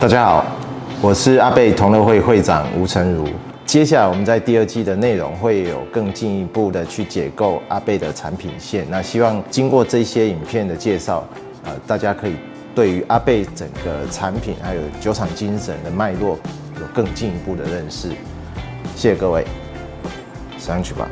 大家好，我是阿贝同乐会会长吴成儒。接下来我们在第二季的内容会有更进一步的去解构阿贝的产品线。那希望经过这些影片的介绍，呃，大家可以对于阿贝整个产品还有酒厂精神的脉络有更进一步的认识。谢谢各位，上去吧。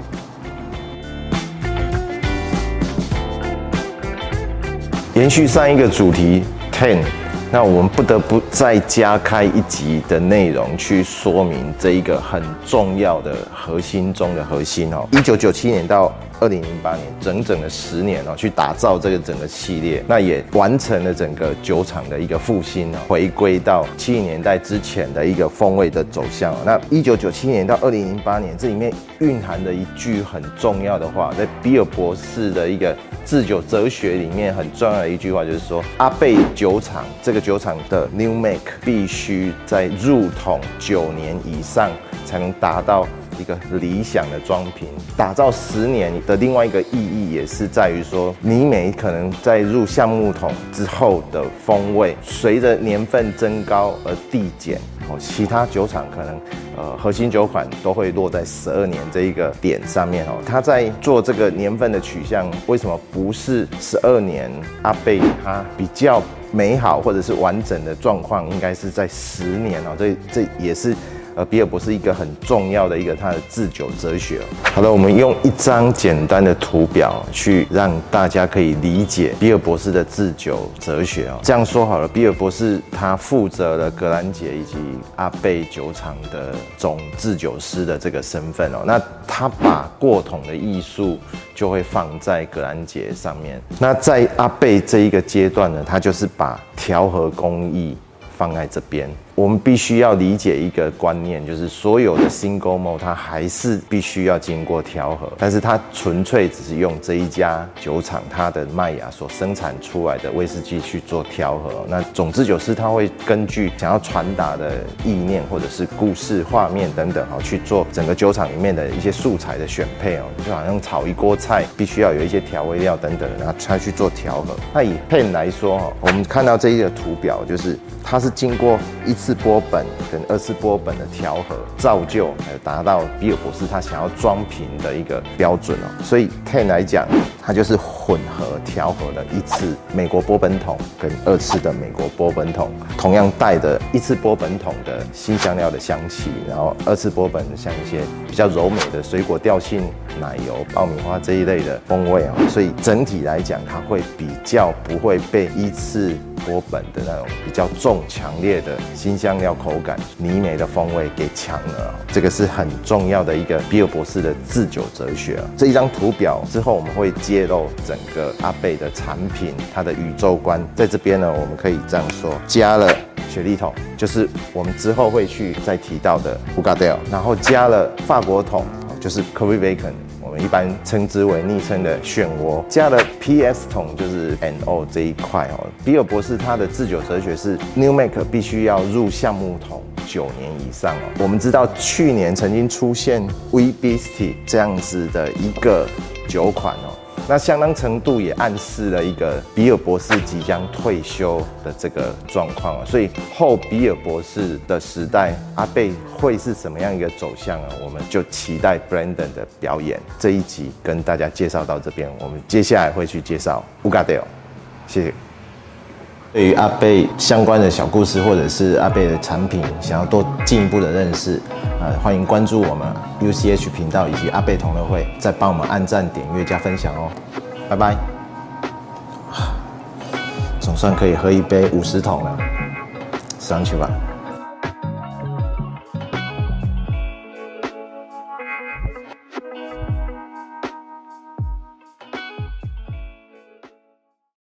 延续上一个主题，Ten。那我们不得不再加开一集的内容去说明这一个很重要的核心中的核心哦。一九九七年到二零零八年，整整的十年哦，去打造这个整个系列，那也完成了整个酒厂的一个复兴哦，回归到七零年代之前的一个风味的走向。那一九九七年到二零零八年，这里面蕴含的一句很重要的话，在比尔博士的一个制酒哲学里面很重要的一句话，就是说阿贝酒厂这个。酒厂的 New Make 必须在入桶九年以上，才能达到一个理想的装瓶。打造十年的另外一个意义，也是在于说，泥煤可能在入橡木桶之后的风味，随着年份增高而递减。哦，其他酒厂可能，呃，核心酒款都会落在十二年这一个点上面哦。他在做这个年份的取向，为什么不是十二年？阿贝他比较。美好或者是完整的状况，应该是在十年哦。这这也是呃比尔博士一个很重要的一个他的制酒哲学。好的，我们用一张简单的图表去让大家可以理解比尔博士的制酒哲学哦。这样说好了，比尔博士他负责了格兰杰以及阿贝酒厂的总制酒师的这个身份哦。那他把过桶的艺术就会放在格兰杰上面。那在阿贝这一个阶段呢，他就是把调和工艺放在这边。我们必须要理解一个观念，就是所有的 single malt 它还是必须要经过调和，但是它纯粹只是用这一家酒厂它的麦芽所生产出来的威士忌去做调和。那总制酒师他会根据想要传达的意念或者是故事画面等等哈，去做整个酒厂里面的一些素材的选配哦，就好像炒一锅菜必须要有一些调味料等等，然后才去做调和。那以 Pen 来说哈，我们看到这一个图表，就是它是经过一次。次波本跟二次波本的调和，造就还有达到比尔博士他想要装瓶的一个标准哦。所以 Ten 来讲，它就是混合调和了一次美国波本桶跟二次的美国波本桶，同样带着一次波本桶的辛香料的香气，然后二次波本像一些比较柔美的水果调性、奶油、爆米花这一类的风味哦。所以整体来讲，它会比较不会被一次。波本的那种比较重、强烈的辛香料口感、泥煤的风味给抢了，这个是很重要的一个比尔博士的制酒哲学啊。这一张图表之后我们会揭露整个阿贝的产品它的宇宙观，在这边呢，我们可以这样说：加了雪莉桶，就是我们之后会去再提到的 Hoegaarden，然后加了法国桶，就是我们。一般称之为昵称的漩涡，加了 PS 桶就是 NO 这一块哦。比尔博士他的制酒哲学是 New Make 必须要入橡木桶九年以上哦。我们知道去年曾经出现 Wee Biste 这样子的一个酒款哦。那相当程度也暗示了一个比尔博士即将退休的这个状况啊，所以后比尔博士的时代，阿贝会是什么样一个走向啊？我们就期待 Brandon 的表演。这一集跟大家介绍到这边，我们接下来会去介绍 Ugadell，谢谢。对于阿贝相关的小故事，或者是阿贝的产品，想要多进一步的认识，呃，欢迎关注我们 UCH 频道以及阿贝同乐会，再帮我们按赞、点阅、加分享哦，拜拜。总算可以喝一杯五十桶了，上去吧。